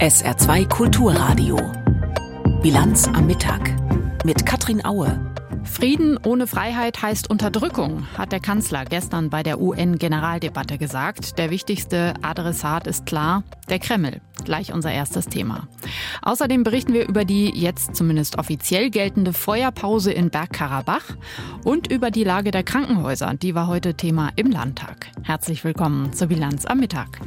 SR2 Kulturradio. Bilanz am Mittag. Mit Katrin Aue. Frieden ohne Freiheit heißt Unterdrückung, hat der Kanzler gestern bei der UN-Generaldebatte gesagt. Der wichtigste Adressat ist klar, der Kreml. Gleich unser erstes Thema. Außerdem berichten wir über die jetzt zumindest offiziell geltende Feuerpause in Bergkarabach und über die Lage der Krankenhäuser. Die war heute Thema im Landtag. Herzlich willkommen zur Bilanz am Mittag.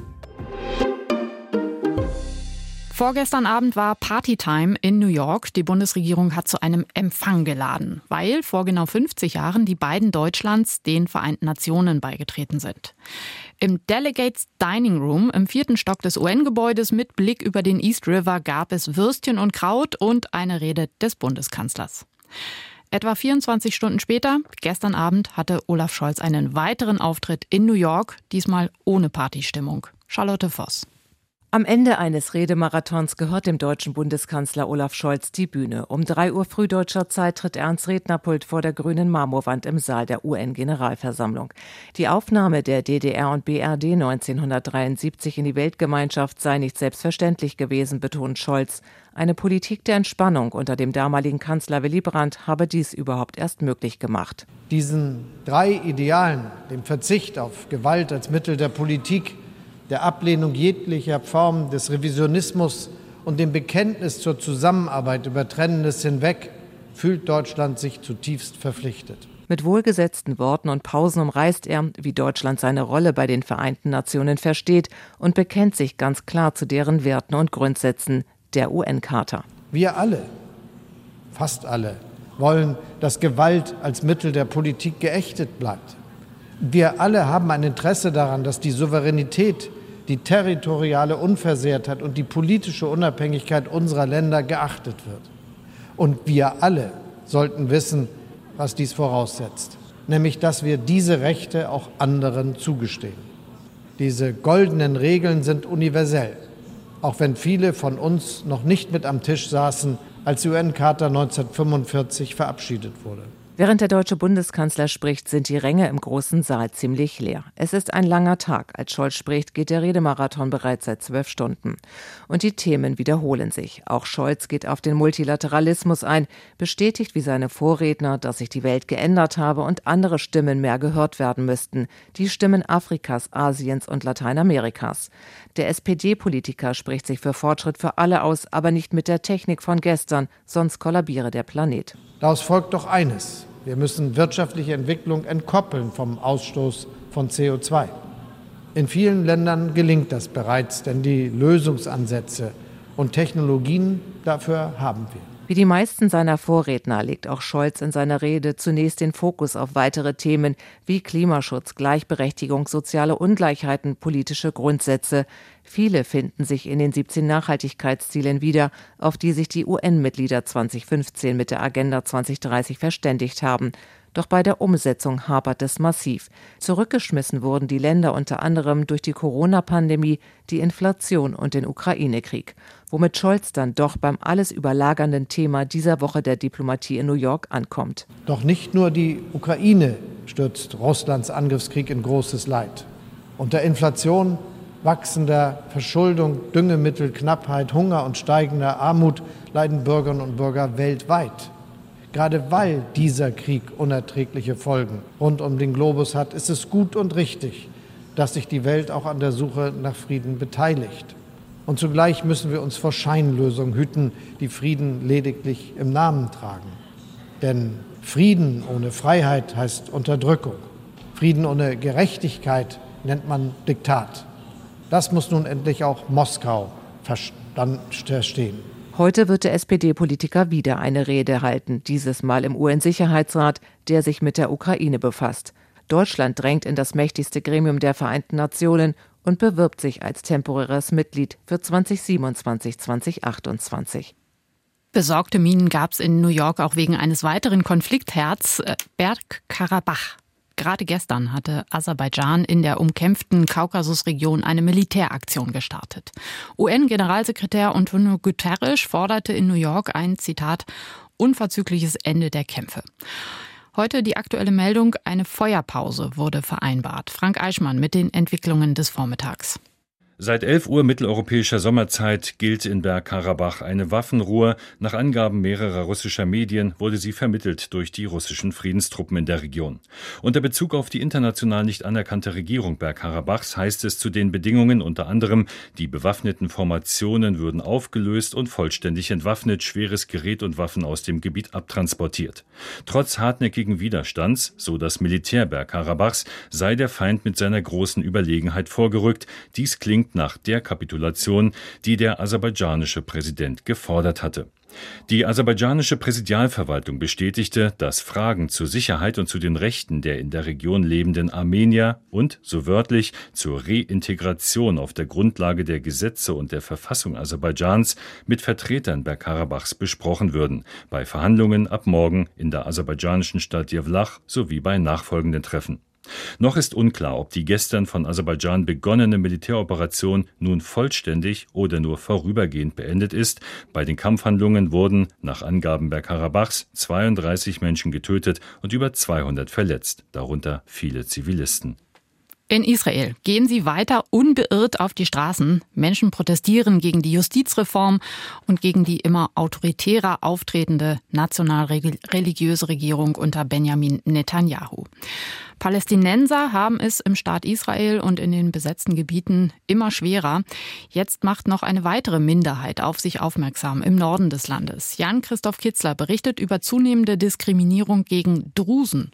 Vorgestern Abend war Partytime in New York. Die Bundesregierung hat zu einem Empfang geladen, weil vor genau 50 Jahren die beiden Deutschlands den Vereinten Nationen beigetreten sind. Im Delegates Dining Room im vierten Stock des UN-Gebäudes mit Blick über den East River gab es Würstchen und Kraut und eine Rede des Bundeskanzlers. Etwa 24 Stunden später, gestern Abend, hatte Olaf Scholz einen weiteren Auftritt in New York, diesmal ohne Partystimmung. Charlotte Voss. Am Ende eines Redemarathons gehört dem deutschen Bundeskanzler Olaf Scholz die Bühne. Um drei Uhr früh deutscher Zeit tritt er ans Rednerpult vor der grünen Marmorwand im Saal der UN-Generalversammlung. Die Aufnahme der DDR und BRD 1973 in die Weltgemeinschaft sei nicht selbstverständlich gewesen, betont Scholz. Eine Politik der Entspannung unter dem damaligen Kanzler Willy Brandt habe dies überhaupt erst möglich gemacht. Diesen drei Idealen, dem Verzicht auf Gewalt als Mittel der Politik, der Ablehnung jeglicher Form des Revisionismus und dem Bekenntnis zur Zusammenarbeit über Trennendes hinweg fühlt Deutschland sich zutiefst verpflichtet. Mit wohlgesetzten Worten und Pausen umreißt er, wie Deutschland seine Rolle bei den Vereinten Nationen versteht und bekennt sich ganz klar zu deren Werten und Grundsätzen der UN-Charta. Wir alle, fast alle, wollen, dass Gewalt als Mittel der Politik geächtet bleibt. Wir alle haben ein Interesse daran, dass die Souveränität, die territoriale Unversehrtheit und die politische Unabhängigkeit unserer Länder geachtet wird. Und wir alle sollten wissen, was dies voraussetzt, nämlich dass wir diese Rechte auch anderen zugestehen. Diese goldenen Regeln sind universell, auch wenn viele von uns noch nicht mit am Tisch saßen, als die UN-Charta 1945 verabschiedet wurde. Während der deutsche Bundeskanzler spricht, sind die Ränge im großen Saal ziemlich leer. Es ist ein langer Tag. Als Scholz spricht, geht der Redemarathon bereits seit zwölf Stunden. Und die Themen wiederholen sich. Auch Scholz geht auf den Multilateralismus ein, bestätigt wie seine Vorredner, dass sich die Welt geändert habe und andere Stimmen mehr gehört werden müssten. Die Stimmen Afrikas, Asiens und Lateinamerikas. Der SPD-Politiker spricht sich für Fortschritt für alle aus, aber nicht mit der Technik von gestern, sonst kollabiere der Planet. Daraus folgt doch eines. Wir müssen wirtschaftliche Entwicklung entkoppeln vom Ausstoß von CO2. In vielen Ländern gelingt das bereits, denn die Lösungsansätze und Technologien dafür haben wir. Wie die meisten seiner Vorredner legt auch Scholz in seiner Rede zunächst den Fokus auf weitere Themen wie Klimaschutz, Gleichberechtigung, soziale Ungleichheiten, politische Grundsätze. Viele finden sich in den 17 Nachhaltigkeitszielen wieder, auf die sich die UN-Mitglieder 2015 mit der Agenda 2030 verständigt haben. Doch bei der Umsetzung hapert es massiv. Zurückgeschmissen wurden die Länder unter anderem durch die Corona-Pandemie, die Inflation und den Ukraine-Krieg. Womit Scholz dann doch beim alles überlagernden Thema dieser Woche der Diplomatie in New York ankommt. Doch nicht nur die Ukraine stürzt Russlands Angriffskrieg in großes Leid. Unter Inflation, wachsender Verschuldung, Düngemittelknappheit, Hunger und steigender Armut leiden Bürgerinnen und Bürger weltweit. Gerade weil dieser Krieg unerträgliche Folgen rund um den Globus hat, ist es gut und richtig, dass sich die Welt auch an der Suche nach Frieden beteiligt. Und zugleich müssen wir uns vor Scheinlösungen hüten, die Frieden lediglich im Namen tragen. Denn Frieden ohne Freiheit heißt Unterdrückung. Frieden ohne Gerechtigkeit nennt man Diktat. Das muss nun endlich auch Moskau verstehen. Heute wird der SPD-Politiker wieder eine Rede halten, dieses Mal im UN-Sicherheitsrat, der sich mit der Ukraine befasst. Deutschland drängt in das mächtigste Gremium der Vereinten Nationen und bewirbt sich als temporäres Mitglied für 2027-2028. Besorgte Minen gab es in New York auch wegen eines weiteren Konfliktherz, äh, Bergkarabach. Gerade gestern hatte Aserbaidschan in der umkämpften Kaukasusregion eine Militäraktion gestartet. UN-Generalsekretär Antonio Guterres forderte in New York ein, Zitat, unverzügliches Ende der Kämpfe. Heute die aktuelle Meldung, eine Feuerpause wurde vereinbart. Frank Eichmann mit den Entwicklungen des Vormittags. Seit 11 Uhr mitteleuropäischer Sommerzeit gilt in Bergkarabach eine Waffenruhe. Nach Angaben mehrerer russischer Medien wurde sie vermittelt durch die russischen Friedenstruppen in der Region. Unter Bezug auf die international nicht anerkannte Regierung Bergkarabachs heißt es zu den Bedingungen unter anderem, die bewaffneten Formationen würden aufgelöst und vollständig entwaffnet, schweres Gerät und Waffen aus dem Gebiet abtransportiert. Trotz hartnäckigen Widerstands, so das Militär Bergkarabachs, sei der Feind mit seiner großen Überlegenheit vorgerückt. Dies klingt nach der Kapitulation, die der aserbaidschanische Präsident gefordert hatte. Die aserbaidschanische Präsidialverwaltung bestätigte, dass Fragen zur Sicherheit und zu den Rechten der in der Region lebenden Armenier und, so wörtlich, zur Reintegration auf der Grundlage der Gesetze und der Verfassung Aserbaidschans mit Vertretern Bergkarabachs besprochen würden, bei Verhandlungen ab morgen in der aserbaidschanischen Stadt Jevlach sowie bei nachfolgenden Treffen. Noch ist unklar, ob die gestern von Aserbaidschan begonnene Militäroperation nun vollständig oder nur vorübergehend beendet ist. Bei den Kampfhandlungen wurden, nach Angaben Bergkarabachs, 32 Menschen getötet und über 200 verletzt, darunter viele Zivilisten. In Israel gehen sie weiter unbeirrt auf die Straßen. Menschen protestieren gegen die Justizreform und gegen die immer autoritärer auftretende national-religiöse Regierung unter Benjamin Netanyahu. Palästinenser haben es im Staat Israel und in den besetzten Gebieten immer schwerer. Jetzt macht noch eine weitere Minderheit auf sich aufmerksam im Norden des Landes. Jan-Christoph Kitzler berichtet über zunehmende Diskriminierung gegen Drusen.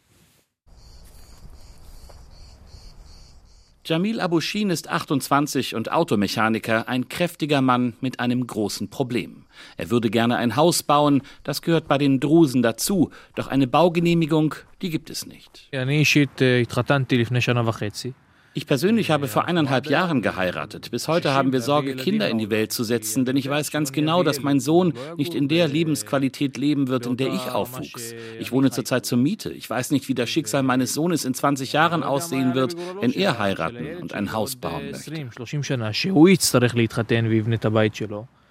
Jamil Abushin ist 28 und Automechaniker, ein kräftiger Mann mit einem großen Problem. Er würde gerne ein Haus bauen, das gehört bei den Drusen dazu, doch eine Baugenehmigung, die gibt es nicht. Ich persönlich habe vor eineinhalb Jahren geheiratet. Bis heute haben wir Sorge, Kinder in die Welt zu setzen, denn ich weiß ganz genau, dass mein Sohn nicht in der Lebensqualität leben wird, in der ich aufwuchs. Ich wohne zurzeit zur Miete. Ich weiß nicht, wie das Schicksal meines Sohnes in 20 Jahren aussehen wird, wenn er heiraten und ein Haus bauen möchte.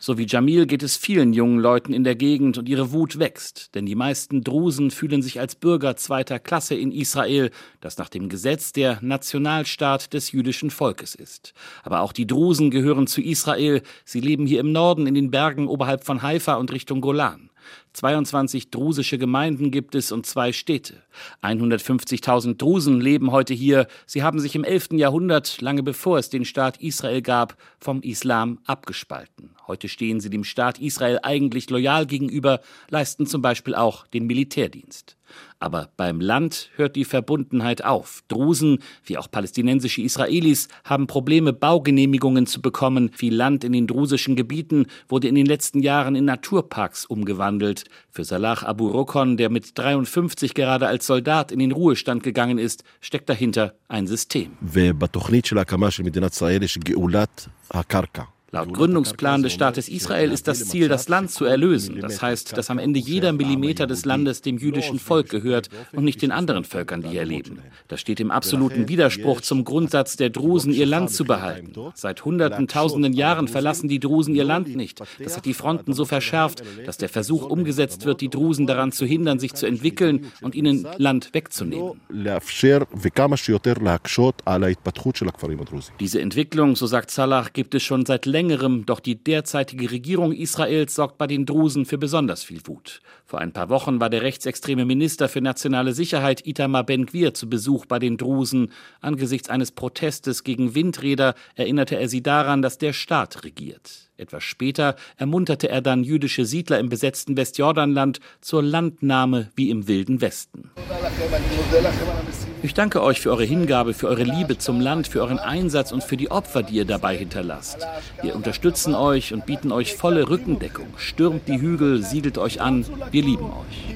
So wie Jamil geht es vielen jungen Leuten in der Gegend und ihre Wut wächst, denn die meisten Drusen fühlen sich als Bürger zweiter Klasse in Israel, das nach dem Gesetz der Nationalstaat des jüdischen Volkes ist. Aber auch die Drusen gehören zu Israel, sie leben hier im Norden in den Bergen oberhalb von Haifa und Richtung Golan. 22 drusische Gemeinden gibt es und zwei Städte. 150.000 Drusen leben heute hier. Sie haben sich im 11. Jahrhundert, lange bevor es den Staat Israel gab, vom Islam abgespalten. Heute stehen sie dem Staat Israel eigentlich loyal gegenüber, leisten zum Beispiel auch den Militärdienst. Aber beim Land hört die Verbundenheit auf. Drusen, wie auch palästinensische Israelis, haben Probleme, Baugenehmigungen zu bekommen. Viel Land in den drusischen Gebieten wurde in den letzten Jahren in Naturparks umgewandelt. Für Salah Abu Rokon, der mit 53 gerade als Soldat in den Ruhestand gegangen ist, steckt dahinter ein System. Laut Gründungsplan des Staates Israel ist das Ziel, das Land zu erlösen. Das heißt, dass am Ende jeder Millimeter des Landes dem jüdischen Volk gehört und nicht den anderen Völkern, die hier leben. Das steht im absoluten Widerspruch zum Grundsatz der Drusen, ihr Land zu behalten. Seit hunderten, tausenden Jahren verlassen die Drusen ihr Land nicht. Das hat die Fronten so verschärft, dass der Versuch umgesetzt wird, die Drusen daran zu hindern, sich zu entwickeln und ihnen Land wegzunehmen. Diese Entwicklung, so sagt Salah, gibt es schon seit längerem längerem, doch die derzeitige Regierung Israels sorgt bei den Drusen für besonders viel Wut. Vor ein paar Wochen war der rechtsextreme Minister für nationale Sicherheit Itamar Ben-Gvir zu Besuch bei den Drusen. Angesichts eines Protestes gegen Windräder erinnerte er sie daran, dass der Staat regiert. Etwas später ermunterte er dann jüdische Siedler im besetzten Westjordanland zur Landnahme wie im wilden Westen. Ich danke euch für eure Hingabe, für eure Liebe zum Land, für euren Einsatz und für die Opfer, die ihr dabei hinterlasst. Wir unterstützen euch und bieten euch volle Rückendeckung. Stürmt die Hügel, siedelt euch an. Wir lieben euch.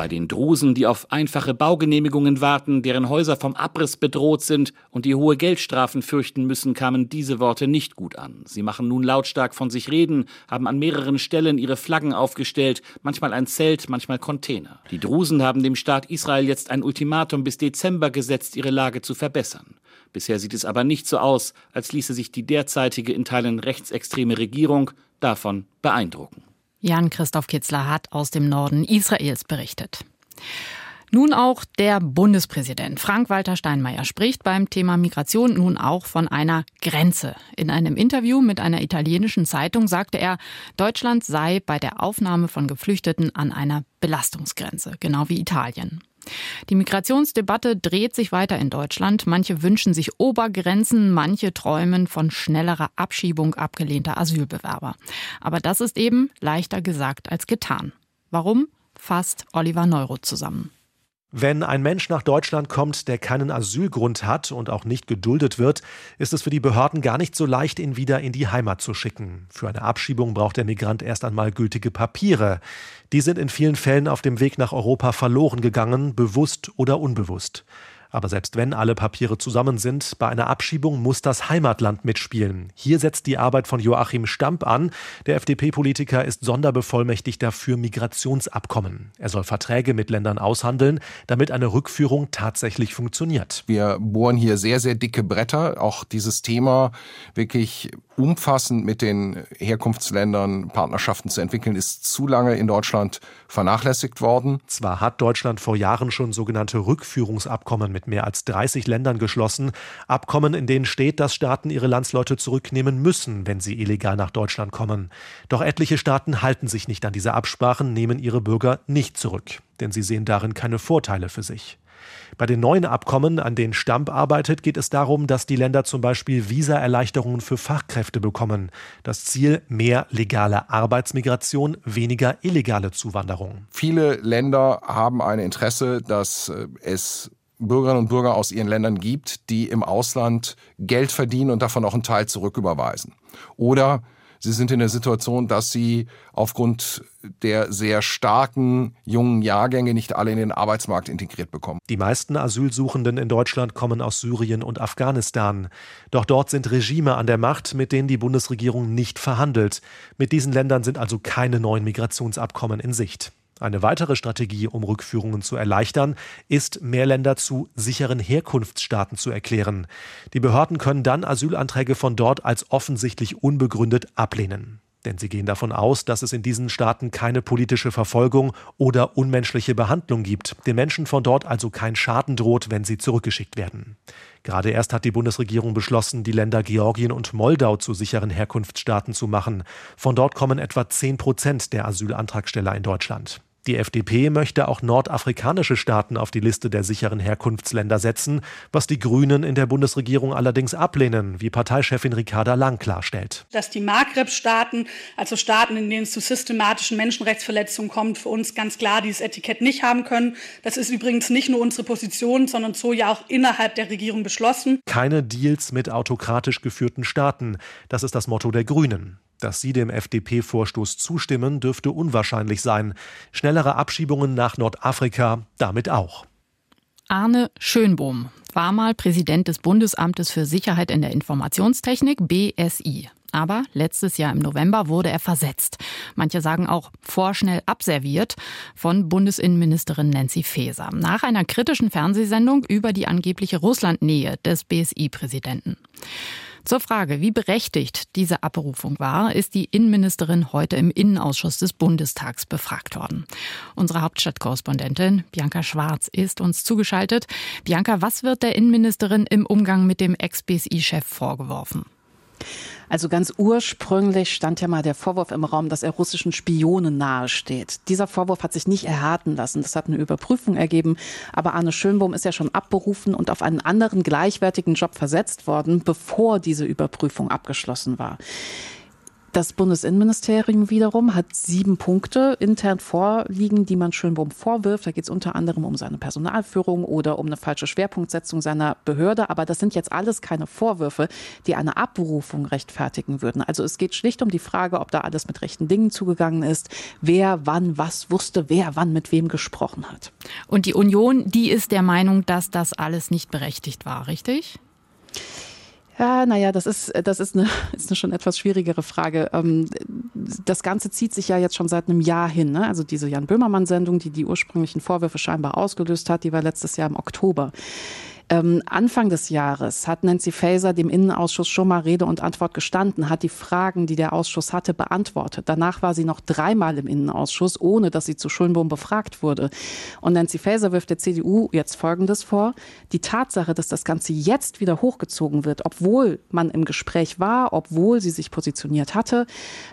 Bei den Drusen, die auf einfache Baugenehmigungen warten, deren Häuser vom Abriss bedroht sind und die hohe Geldstrafen fürchten müssen, kamen diese Worte nicht gut an. Sie machen nun lautstark von sich reden, haben an mehreren Stellen ihre Flaggen aufgestellt, manchmal ein Zelt, manchmal Container. Die Drusen haben dem Staat Israel jetzt ein Ultimatum bis Dezember gesetzt, ihre Lage zu verbessern. Bisher sieht es aber nicht so aus, als ließe sich die derzeitige in Teilen rechtsextreme Regierung davon beeindrucken. Jan Christoph Kitzler hat aus dem Norden Israels berichtet. Nun auch der Bundespräsident Frank-Walter Steinmeier spricht beim Thema Migration nun auch von einer Grenze. In einem Interview mit einer italienischen Zeitung sagte er, Deutschland sei bei der Aufnahme von Geflüchteten an einer Belastungsgrenze, genau wie Italien. Die Migrationsdebatte dreht sich weiter in Deutschland. Manche wünschen sich Obergrenzen, manche träumen von schnellerer Abschiebung abgelehnter Asylbewerber. Aber das ist eben leichter gesagt als getan. Warum? Fasst Oliver Neuro zusammen. Wenn ein Mensch nach Deutschland kommt, der keinen Asylgrund hat und auch nicht geduldet wird, ist es für die Behörden gar nicht so leicht, ihn wieder in die Heimat zu schicken. Für eine Abschiebung braucht der Migrant erst einmal gültige Papiere. Die sind in vielen Fällen auf dem Weg nach Europa verloren gegangen, bewusst oder unbewusst. Aber selbst wenn alle Papiere zusammen sind, bei einer Abschiebung muss das Heimatland mitspielen. Hier setzt die Arbeit von Joachim Stamp an. Der FDP-Politiker ist Sonderbevollmächtigter für Migrationsabkommen. Er soll Verträge mit Ländern aushandeln, damit eine Rückführung tatsächlich funktioniert. Wir bohren hier sehr, sehr dicke Bretter. Auch dieses Thema wirklich umfassend mit den Herkunftsländern Partnerschaften zu entwickeln, ist zu lange in Deutschland vernachlässigt worden. Zwar hat Deutschland vor Jahren schon sogenannte Rückführungsabkommen mit mehr als 30 Ländern geschlossen, Abkommen, in denen steht, dass Staaten ihre Landsleute zurücknehmen müssen, wenn sie illegal nach Deutschland kommen. Doch etliche Staaten halten sich nicht an diese Absprachen, nehmen ihre Bürger nicht zurück, denn sie sehen darin keine Vorteile für sich. Bei den neuen Abkommen, an denen Stamp arbeitet, geht es darum, dass die Länder zum Beispiel Visaerleichterungen für Fachkräfte bekommen. Das Ziel mehr legale Arbeitsmigration, weniger illegale Zuwanderung. Viele Länder haben ein Interesse, dass äh, es Bürgerinnen und Bürger aus ihren Ländern gibt, die im Ausland Geld verdienen und davon auch einen Teil zurücküberweisen. Oder Sie sind in der Situation, dass Sie aufgrund der sehr starken jungen Jahrgänge nicht alle in den Arbeitsmarkt integriert bekommen. Die meisten Asylsuchenden in Deutschland kommen aus Syrien und Afghanistan. Doch dort sind Regime an der Macht, mit denen die Bundesregierung nicht verhandelt. Mit diesen Ländern sind also keine neuen Migrationsabkommen in Sicht. Eine weitere Strategie, um Rückführungen zu erleichtern, ist, mehr Länder zu sicheren Herkunftsstaaten zu erklären. Die Behörden können dann Asylanträge von dort als offensichtlich unbegründet ablehnen. Denn sie gehen davon aus, dass es in diesen Staaten keine politische Verfolgung oder unmenschliche Behandlung gibt, den Menschen von dort also kein Schaden droht, wenn sie zurückgeschickt werden. Gerade erst hat die Bundesregierung beschlossen, die Länder Georgien und Moldau zu sicheren Herkunftsstaaten zu machen. Von dort kommen etwa zehn Prozent der Asylantragsteller in Deutschland. Die FDP möchte auch nordafrikanische Staaten auf die Liste der sicheren Herkunftsländer setzen, was die Grünen in der Bundesregierung allerdings ablehnen, wie Parteichefin Ricarda Lang klarstellt. Dass die Maghreb-Staaten, also Staaten, in denen es zu systematischen Menschenrechtsverletzungen kommt, für uns ganz klar dieses Etikett nicht haben können. Das ist übrigens nicht nur unsere Position, sondern so ja auch innerhalb der Regierung beschlossen. Keine Deals mit autokratisch geführten Staaten, das ist das Motto der Grünen. Dass sie dem FDP-Vorstoß zustimmen, dürfte unwahrscheinlich sein. Schnellere Abschiebungen nach Nordafrika damit auch. Arne Schönbohm war mal Präsident des Bundesamtes für Sicherheit in der Informationstechnik BSI. Aber letztes Jahr im November wurde er versetzt. Manche sagen auch vorschnell abserviert von Bundesinnenministerin Nancy Faeser nach einer kritischen Fernsehsendung über die angebliche Russlandnähe des BSI-Präsidenten. Zur Frage, wie berechtigt diese Abberufung war, ist die Innenministerin heute im Innenausschuss des Bundestags befragt worden. Unsere Hauptstadtkorrespondentin Bianca Schwarz ist uns zugeschaltet. Bianca, was wird der Innenministerin im Umgang mit dem Ex-BSI-Chef vorgeworfen? Also ganz ursprünglich stand ja mal der Vorwurf im Raum, dass er russischen Spionen nahesteht. Dieser Vorwurf hat sich nicht erhärten lassen. Das hat eine Überprüfung ergeben. Aber Arne Schönbohm ist ja schon abberufen und auf einen anderen gleichwertigen Job versetzt worden, bevor diese Überprüfung abgeschlossen war. Das Bundesinnenministerium wiederum hat sieben Punkte intern vorliegen, die man Schönbohm vorwirft. Da geht es unter anderem um seine Personalführung oder um eine falsche Schwerpunktsetzung seiner Behörde. Aber das sind jetzt alles keine Vorwürfe, die eine Abberufung rechtfertigen würden. Also es geht schlicht um die Frage, ob da alles mit rechten Dingen zugegangen ist, wer wann was wusste, wer wann mit wem gesprochen hat. Und die Union, die ist der Meinung, dass das alles nicht berechtigt war, richtig? Ja, naja, das ist, das ist eine, ist eine schon etwas schwierigere Frage. Ähm, das Ganze zieht sich ja jetzt schon seit einem Jahr hin. Ne? Also diese Jan Böhmermann-Sendung, die die ursprünglichen Vorwürfe scheinbar ausgelöst hat, die war letztes Jahr im Oktober. Ähm, Anfang des Jahres hat Nancy Faeser dem Innenausschuss schon mal Rede und Antwort gestanden, hat die Fragen, die der Ausschuss hatte, beantwortet. Danach war sie noch dreimal im Innenausschuss, ohne dass sie zu Schönbohm befragt wurde. Und Nancy Faeser wirft der CDU jetzt Folgendes vor. Die Tatsache, dass das Ganze jetzt wieder hochgezogen wird, obwohl man im Gespräch war, obwohl sie sich positioniert hatte,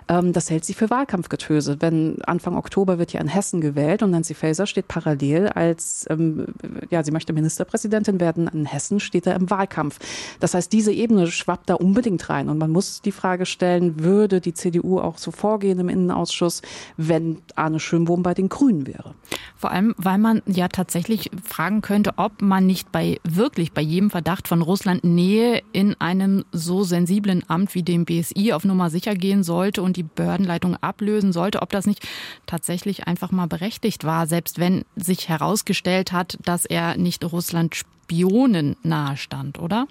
ähm, das hält sie für Wahlkampfgetöse. Wenn Anfang Oktober wird ja in Hessen gewählt und Nancy Faeser steht parallel als, ähm, ja, sie möchte Ministerpräsidentin werden in Hessen steht er im Wahlkampf. Das heißt, diese Ebene schwappt da unbedingt rein. Und man muss die Frage stellen, würde die CDU auch so vorgehen im Innenausschuss, wenn Arne Schönbohm bei den Grünen wäre? Vor allem, weil man ja tatsächlich fragen könnte, ob man nicht bei wirklich bei jedem Verdacht von Russland Nähe in einem so sensiblen Amt wie dem BSI auf Nummer sicher gehen sollte und die Behördenleitung ablösen sollte, ob das nicht tatsächlich einfach mal berechtigt war, selbst wenn sich herausgestellt hat, dass er nicht Russland Spionen nahestand, oder?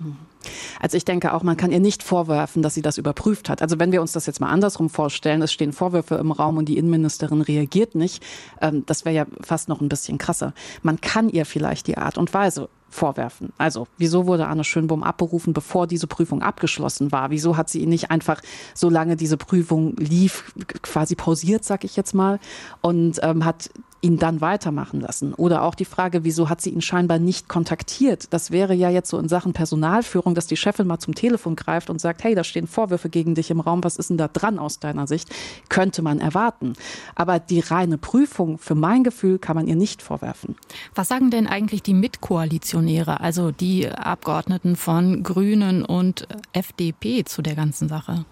Also ich denke auch, man kann ihr nicht vorwerfen, dass sie das überprüft hat. Also wenn wir uns das jetzt mal andersrum vorstellen, es stehen Vorwürfe im Raum und die Innenministerin reagiert nicht, ähm, das wäre ja fast noch ein bisschen krasser. Man kann ihr vielleicht die Art und Weise vorwerfen. Also, wieso wurde Arne Schönbohm abberufen, bevor diese Prüfung abgeschlossen war? Wieso hat sie ihn nicht einfach, solange diese Prüfung lief, quasi pausiert, sag ich jetzt mal, und ähm, hat ihn dann weitermachen lassen? Oder auch die Frage, wieso hat sie ihn scheinbar nicht kontaktiert? Das wäre ja jetzt so in Sachen Personalführung, dass die Chefin mal zum Telefon greift und sagt, hey, da stehen Vorwürfe gegen dich im Raum, was ist denn da dran aus deiner Sicht? Könnte man erwarten. Aber die reine Prüfung, für mein Gefühl, kann man ihr nicht vorwerfen. Was sagen denn eigentlich die Mitkoalitionäre, also die Abgeordneten von Grünen und FDP zu der ganzen Sache?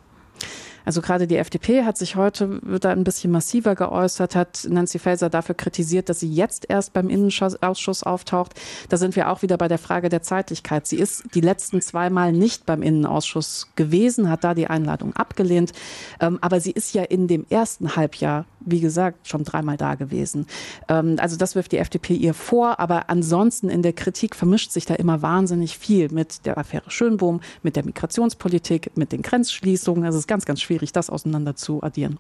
Also gerade die FDP hat sich heute da ein bisschen massiver geäußert, hat Nancy Faeser dafür kritisiert, dass sie jetzt erst beim Innenausschuss auftaucht. Da sind wir auch wieder bei der Frage der Zeitlichkeit. Sie ist die letzten zweimal nicht beim Innenausschuss gewesen, hat da die Einladung abgelehnt. Ähm, aber sie ist ja in dem ersten Halbjahr, wie gesagt, schon dreimal da gewesen. Ähm, also das wirft die FDP ihr vor. Aber ansonsten in der Kritik vermischt sich da immer wahnsinnig viel mit der Affäre Schönbohm, mit der Migrationspolitik, mit den Grenzschließungen. Das ist ganz, ganz schwierig schwierig, das auseinander zu addieren.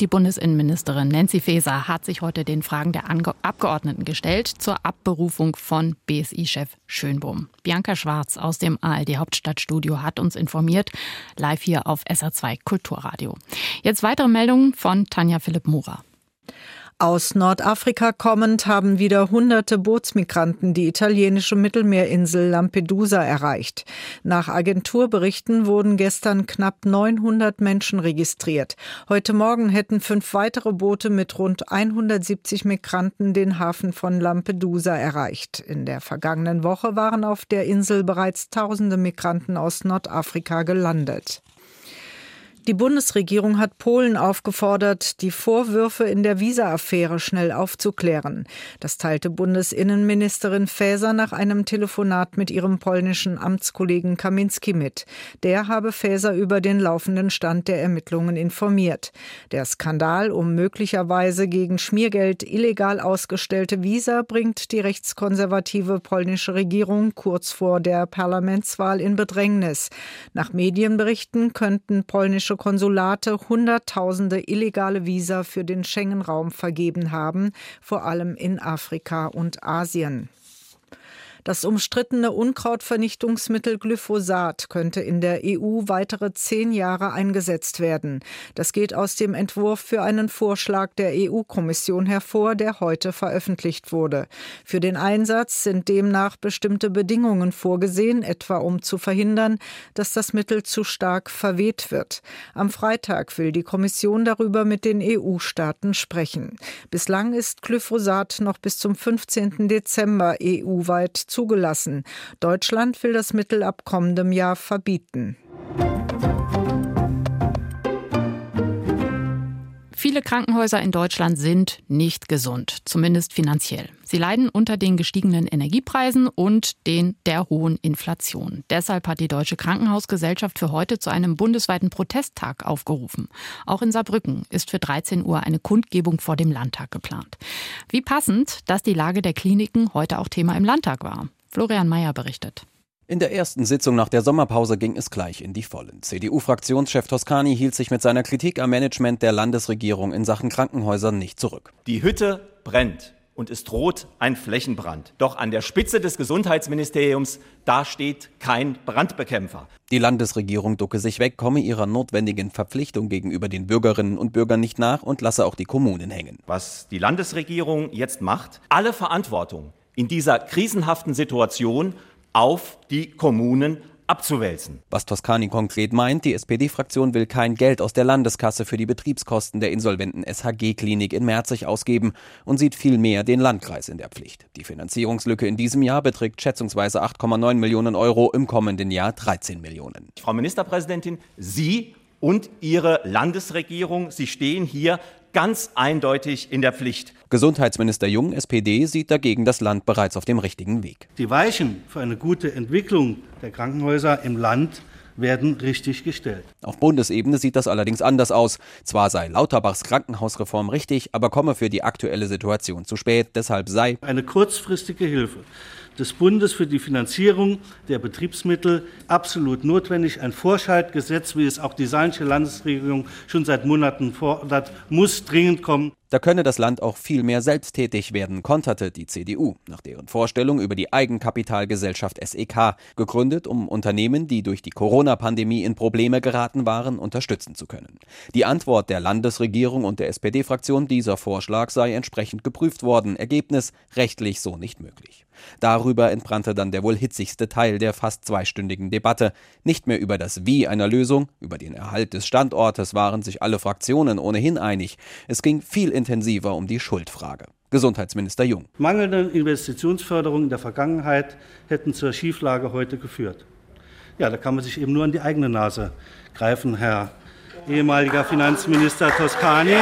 Die Bundesinnenministerin Nancy Faeser hat sich heute den Fragen der Abgeordneten gestellt zur Abberufung von BSI-Chef Schönbohm. Bianca Schwarz aus dem ARD Hauptstadtstudio hat uns informiert, live hier auf SA2 Kulturradio. Jetzt weitere Meldungen von Tanja Philipp Murer. Aus Nordafrika kommend haben wieder hunderte Bootsmigranten die italienische Mittelmeerinsel Lampedusa erreicht. Nach Agenturberichten wurden gestern knapp 900 Menschen registriert. Heute Morgen hätten fünf weitere Boote mit rund 170 Migranten den Hafen von Lampedusa erreicht. In der vergangenen Woche waren auf der Insel bereits tausende Migranten aus Nordafrika gelandet. Die Bundesregierung hat Polen aufgefordert, die Vorwürfe in der Visa-Affäre schnell aufzuklären. Das teilte Bundesinnenministerin Faeser nach einem Telefonat mit ihrem polnischen Amtskollegen Kaminski mit. Der habe Faeser über den laufenden Stand der Ermittlungen informiert. Der Skandal um möglicherweise gegen Schmiergeld illegal ausgestellte Visa bringt die rechtskonservative polnische Regierung kurz vor der Parlamentswahl in Bedrängnis. Nach Medienberichten könnten polnische deutsche Konsulate Hunderttausende illegale Visa für den Schengen-Raum vergeben haben, vor allem in Afrika und Asien. Das umstrittene Unkrautvernichtungsmittel Glyphosat könnte in der EU weitere zehn Jahre eingesetzt werden. Das geht aus dem Entwurf für einen Vorschlag der EU-Kommission hervor, der heute veröffentlicht wurde. Für den Einsatz sind demnach bestimmte Bedingungen vorgesehen, etwa um zu verhindern, dass das Mittel zu stark verweht wird. Am Freitag will die Kommission darüber mit den EU-Staaten sprechen. Bislang ist Glyphosat noch bis zum 15. Dezember EU-weit zugelassen. Deutschland will das Mittel ab kommendem Jahr verbieten. Viele Krankenhäuser in Deutschland sind nicht gesund, zumindest finanziell. Sie leiden unter den gestiegenen Energiepreisen und den der hohen Inflation. Deshalb hat die Deutsche Krankenhausgesellschaft für heute zu einem bundesweiten Protesttag aufgerufen. Auch in Saarbrücken ist für 13 Uhr eine Kundgebung vor dem Landtag geplant. Wie passend, dass die Lage der Kliniken heute auch Thema im Landtag war. Florian Mayer berichtet. In der ersten Sitzung nach der Sommerpause ging es gleich in die Vollen. CDU-Fraktionschef Toscani hielt sich mit seiner Kritik am Management der Landesregierung in Sachen Krankenhäusern nicht zurück. Die Hütte brennt. Und es droht ein Flächenbrand. Doch an der Spitze des Gesundheitsministeriums, da steht kein Brandbekämpfer. Die Landesregierung ducke sich weg, komme ihrer notwendigen Verpflichtung gegenüber den Bürgerinnen und Bürgern nicht nach und lasse auch die Kommunen hängen. Was die Landesregierung jetzt macht, alle Verantwortung in dieser krisenhaften Situation auf die Kommunen abzuwälzen. Was Toscani konkret meint, die SPD-Fraktion will kein Geld aus der Landeskasse für die Betriebskosten der insolventen SHG-Klinik in Merzig ausgeben und sieht vielmehr den Landkreis in der Pflicht. Die Finanzierungslücke in diesem Jahr beträgt schätzungsweise 8,9 Millionen Euro, im kommenden Jahr 13 Millionen. Frau Ministerpräsidentin, Sie und Ihre Landesregierung, Sie stehen hier ganz eindeutig in der Pflicht. Gesundheitsminister Jung, SPD, sieht dagegen das Land bereits auf dem richtigen Weg. Die Weichen für eine gute Entwicklung der Krankenhäuser im Land werden richtig gestellt. Auf Bundesebene sieht das allerdings anders aus. Zwar sei Lauterbachs Krankenhausreform richtig, aber komme für die aktuelle Situation zu spät. Deshalb sei eine kurzfristige Hilfe des Bundes für die Finanzierung der Betriebsmittel absolut notwendig. Ein Vorschaltgesetz, wie es auch die Saarländische Landesregierung schon seit Monaten fordert, muss dringend kommen. Da könne das Land auch viel mehr selbsttätig werden, konterte die CDU nach deren Vorstellung über die Eigenkapitalgesellschaft SEK, gegründet, um Unternehmen, die durch die Corona-Pandemie in Probleme geraten waren, unterstützen zu können. Die Antwort der Landesregierung und der SPD-Fraktion, dieser Vorschlag sei entsprechend geprüft worden. Ergebnis rechtlich so nicht möglich. Darüber entbrannte dann der wohl hitzigste Teil der fast zweistündigen Debatte. Nicht mehr über das Wie einer Lösung, über den Erhalt des Standortes waren sich alle Fraktionen ohnehin einig. Es ging viel intensiver um die Schuldfrage. Gesundheitsminister Jung. Mangelnde Investitionsförderung in der Vergangenheit hätten zur Schieflage heute geführt. Ja, da kann man sich eben nur an die eigene Nase greifen, Herr ehemaliger Finanzminister Toscani.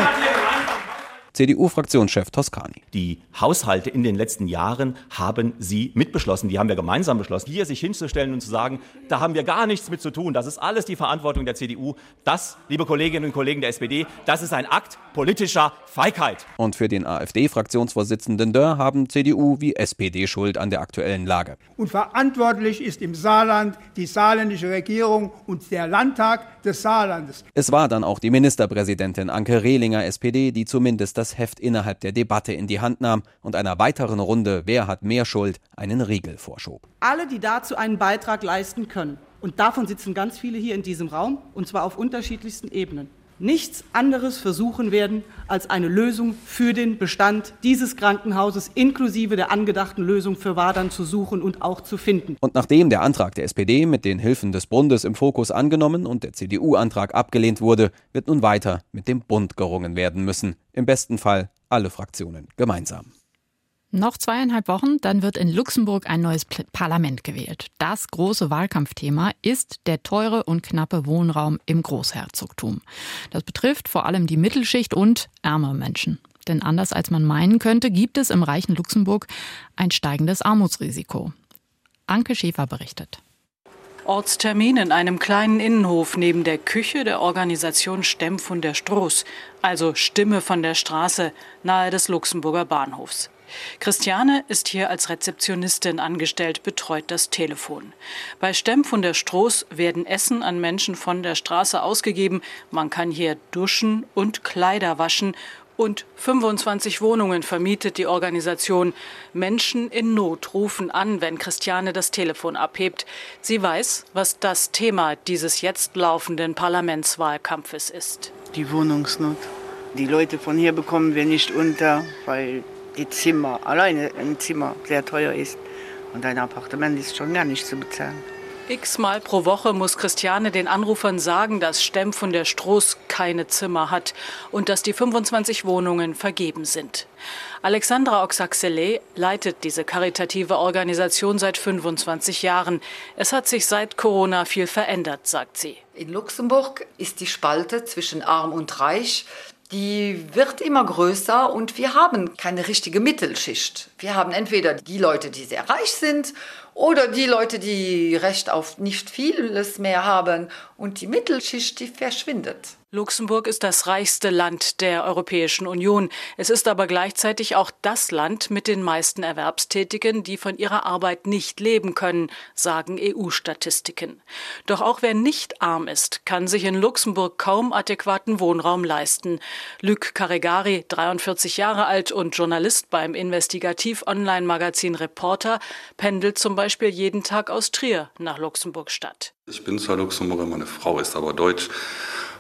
CDU-Fraktionschef Toscani. Die Haushalte in den letzten Jahren haben sie mitbeschlossen, die haben wir gemeinsam beschlossen. Hier sich hinzustellen und zu sagen, da haben wir gar nichts mit zu tun, das ist alles die Verantwortung der CDU, das, liebe Kolleginnen und Kollegen der SPD, das ist ein Akt politischer Feigheit. Und für den AfD-Fraktionsvorsitzenden Dörr haben CDU wie SPD Schuld an der aktuellen Lage. Und verantwortlich ist im Saarland die saarländische Regierung und der Landtag des Saarlandes. Es war dann auch die Ministerpräsidentin Anke Rehlinger, SPD, die zumindest das Heft innerhalb der Debatte in die Hand nahm und einer weiteren Runde Wer hat mehr Schuld einen Riegel vorschob. Alle, die dazu einen Beitrag leisten können, und davon sitzen ganz viele hier in diesem Raum, und zwar auf unterschiedlichsten Ebenen, nichts anderes versuchen werden, als eine Lösung für den Bestand dieses Krankenhauses inklusive der angedachten Lösung für Wadern zu suchen und auch zu finden. Und nachdem der Antrag der SPD mit den Hilfen des Bundes im Fokus angenommen und der CDU-Antrag abgelehnt wurde, wird nun weiter mit dem Bund gerungen werden müssen. Im besten Fall alle Fraktionen gemeinsam. Noch zweieinhalb Wochen, dann wird in Luxemburg ein neues Parlament gewählt. Das große Wahlkampfthema ist der teure und knappe Wohnraum im Großherzogtum. Das betrifft vor allem die Mittelschicht und ärmere Menschen. Denn anders als man meinen könnte, gibt es im reichen Luxemburg ein steigendes Armutsrisiko. Anke Schäfer berichtet. Ortstermin in einem kleinen Innenhof neben der Küche der Organisation Stemm von der Stroß, also Stimme von der Straße, nahe des Luxemburger Bahnhofs. Christiane ist hier als Rezeptionistin angestellt, betreut das Telefon. Bei Stemm von der Stroß werden Essen an Menschen von der Straße ausgegeben. Man kann hier duschen und Kleider waschen und 25 Wohnungen vermietet die Organisation. Menschen in Not rufen an, wenn Christiane das Telefon abhebt. Sie weiß, was das Thema dieses jetzt laufenden Parlamentswahlkampfes ist. Die Wohnungsnot. Die Leute von hier bekommen wir nicht unter, weil die Zimmer, alleine ein Zimmer sehr teuer ist. Und ein Appartement ist schon gar nicht zu bezahlen. X-mal pro Woche muss Christiane den Anrufern sagen, dass Stemm von der Stroß keine Zimmer hat und dass die 25 Wohnungen vergeben sind. Alexandra Oxaxele leitet diese karitative Organisation seit 25 Jahren. Es hat sich seit Corona viel verändert, sagt sie. In Luxemburg ist die Spalte zwischen arm und reich die wird immer größer und wir haben keine richtige Mittelschicht. Wir haben entweder die Leute, die sehr reich sind oder die Leute, die Recht auf nicht vieles mehr haben und die Mittelschicht, die verschwindet. Luxemburg ist das reichste Land der Europäischen Union. Es ist aber gleichzeitig auch das Land mit den meisten Erwerbstätigen, die von ihrer Arbeit nicht leben können, sagen EU-Statistiken. Doch auch wer nicht arm ist, kann sich in Luxemburg kaum adäquaten Wohnraum leisten. Luc Carregari, 43 Jahre alt und Journalist beim Investigativ-Online-Magazin Reporter, pendelt zum Beispiel jeden Tag aus Trier nach Luxemburg-Stadt. Ich bin zwar Luxemburger, meine Frau ist aber deutsch.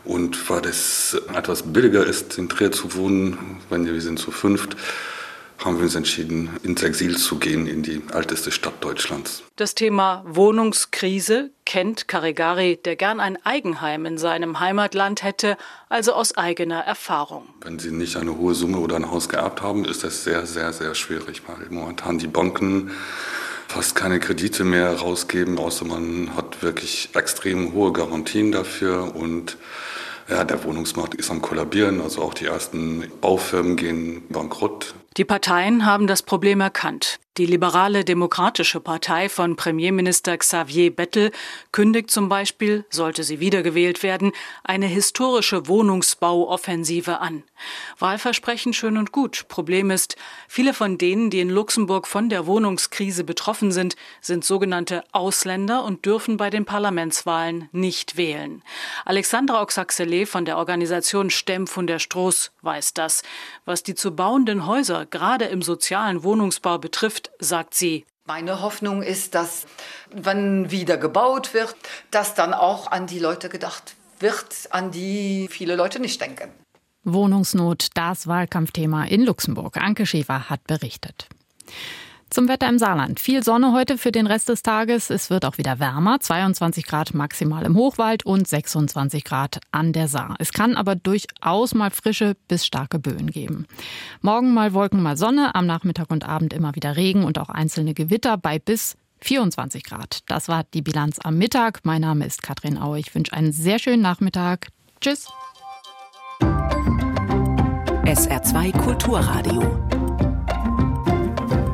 Und weil es etwas billiger ist, in Trier zu wohnen, wenn wir sind zu fünft, haben wir uns entschieden, ins Exil zu gehen in die älteste Stadt Deutschlands. Das Thema Wohnungskrise kennt Carigari, der gern ein Eigenheim in seinem Heimatland hätte, also aus eigener Erfahrung. Wenn Sie nicht eine hohe Summe oder ein Haus geerbt haben, ist das sehr, sehr, sehr schwierig, weil momentan die Banken fast keine Kredite mehr rausgeben, außer man hat wirklich extrem hohe Garantien dafür und ja, der Wohnungsmarkt ist am Kollabieren, also auch die ersten Baufirmen gehen bankrott. Die Parteien haben das Problem erkannt. Die liberale Demokratische Partei von Premierminister Xavier Bettel kündigt zum Beispiel, sollte sie wiedergewählt werden, eine historische Wohnungsbauoffensive an. Wahlversprechen schön und gut. Problem ist, viele von denen, die in Luxemburg von der Wohnungskrise betroffen sind, sind sogenannte Ausländer und dürfen bei den Parlamentswahlen nicht wählen. Alexandra Oxaxele von der Organisation Stemm von der Stroß weiß das. Was die zu bauenden Häuser gerade im sozialen Wohnungsbau betrifft, betrifft, sagt sie. Meine Hoffnung ist, dass, wenn wieder gebaut wird, dass dann auch an die Leute gedacht wird, an die viele Leute nicht denken. Wohnungsnot, das Wahlkampfthema in Luxemburg. Anke Schäfer hat berichtet. Zum Wetter im Saarland. Viel Sonne heute für den Rest des Tages. Es wird auch wieder wärmer. 22 Grad maximal im Hochwald und 26 Grad an der Saar. Es kann aber durchaus mal frische bis starke Böen geben. Morgen mal Wolken, mal Sonne. Am Nachmittag und Abend immer wieder Regen und auch einzelne Gewitter bei bis 24 Grad. Das war die Bilanz am Mittag. Mein Name ist Katrin Aue. Ich wünsche einen sehr schönen Nachmittag. Tschüss. SR2 Kulturradio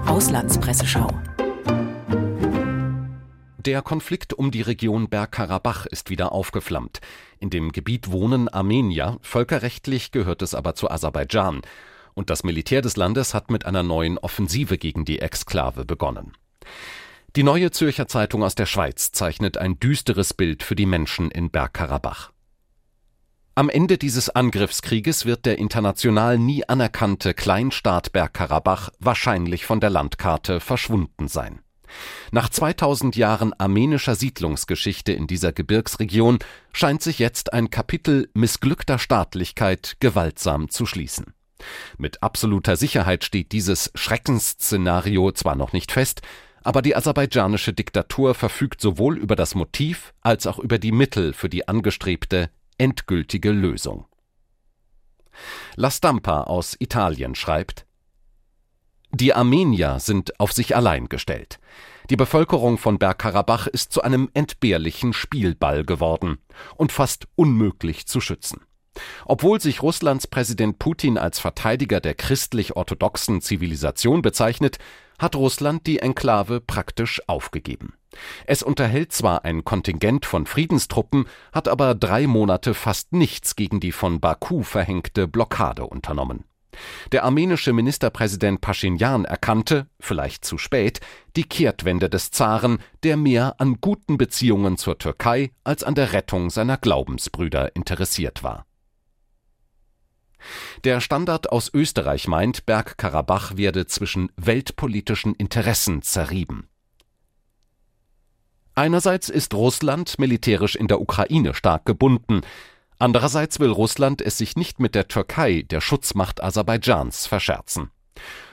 Auslandspresseschau. Der Konflikt um die Region Bergkarabach ist wieder aufgeflammt. In dem Gebiet wohnen Armenier, völkerrechtlich gehört es aber zu Aserbaidschan. Und das Militär des Landes hat mit einer neuen Offensive gegen die Exklave begonnen. Die neue Zürcher Zeitung aus der Schweiz zeichnet ein düsteres Bild für die Menschen in Bergkarabach. Am Ende dieses Angriffskrieges wird der international nie anerkannte Kleinstaat Bergkarabach wahrscheinlich von der Landkarte verschwunden sein. Nach 2000 Jahren armenischer Siedlungsgeschichte in dieser Gebirgsregion scheint sich jetzt ein Kapitel missglückter Staatlichkeit gewaltsam zu schließen. Mit absoluter Sicherheit steht dieses Schreckensszenario zwar noch nicht fest, aber die aserbaidschanische Diktatur verfügt sowohl über das Motiv als auch über die Mittel für die angestrebte endgültige Lösung. La Stampa aus Italien schreibt Die Armenier sind auf sich allein gestellt. Die Bevölkerung von Bergkarabach ist zu einem entbehrlichen Spielball geworden und fast unmöglich zu schützen. Obwohl sich Russlands Präsident Putin als Verteidiger der christlich-orthodoxen Zivilisation bezeichnet, hat Russland die Enklave praktisch aufgegeben. Es unterhält zwar ein Kontingent von Friedenstruppen, hat aber drei Monate fast nichts gegen die von Baku verhängte Blockade unternommen. Der armenische Ministerpräsident Paschinjan erkannte, vielleicht zu spät, die Kehrtwende des Zaren, der mehr an guten Beziehungen zur Türkei als an der Rettung seiner Glaubensbrüder interessiert war. Der Standard aus Österreich meint, Bergkarabach werde zwischen weltpolitischen Interessen zerrieben. Einerseits ist Russland militärisch in der Ukraine stark gebunden, andererseits will Russland es sich nicht mit der Türkei, der Schutzmacht Aserbaidschans, verscherzen.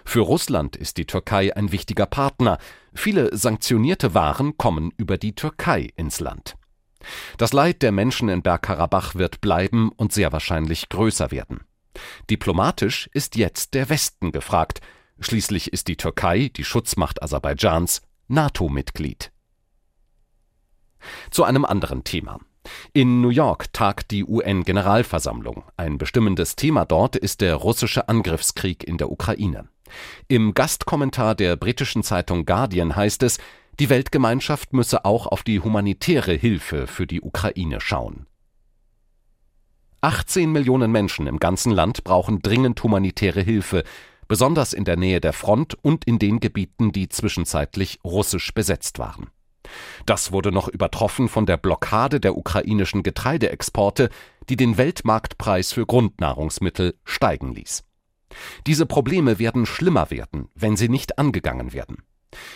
Für Russland ist die Türkei ein wichtiger Partner, viele sanktionierte Waren kommen über die Türkei ins Land. Das Leid der Menschen in Bergkarabach wird bleiben und sehr wahrscheinlich größer werden. Diplomatisch ist jetzt der Westen gefragt, schließlich ist die Türkei, die Schutzmacht Aserbaidschans, NATO-Mitglied. Zu einem anderen Thema. In New York tagt die UN-Generalversammlung. Ein bestimmendes Thema dort ist der russische Angriffskrieg in der Ukraine. Im Gastkommentar der britischen Zeitung Guardian heißt es, Die Weltgemeinschaft müsse auch auf die humanitäre Hilfe für die Ukraine schauen. 18 Millionen Menschen im ganzen Land brauchen dringend humanitäre Hilfe, besonders in der Nähe der Front und in den Gebieten, die zwischenzeitlich russisch besetzt waren. Das wurde noch übertroffen von der Blockade der ukrainischen Getreideexporte, die den Weltmarktpreis für Grundnahrungsmittel steigen ließ. Diese Probleme werden schlimmer werden, wenn sie nicht angegangen werden.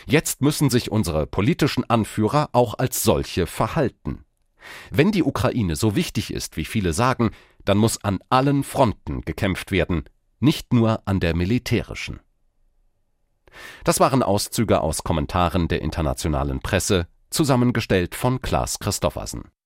Jetzt müssen sich unsere politischen Anführer auch als solche verhalten. Wenn die Ukraine so wichtig ist, wie viele sagen, dann muss an allen Fronten gekämpft werden, nicht nur an der militärischen. Das waren Auszüge aus Kommentaren der internationalen Presse, zusammengestellt von Klaas Christoffersen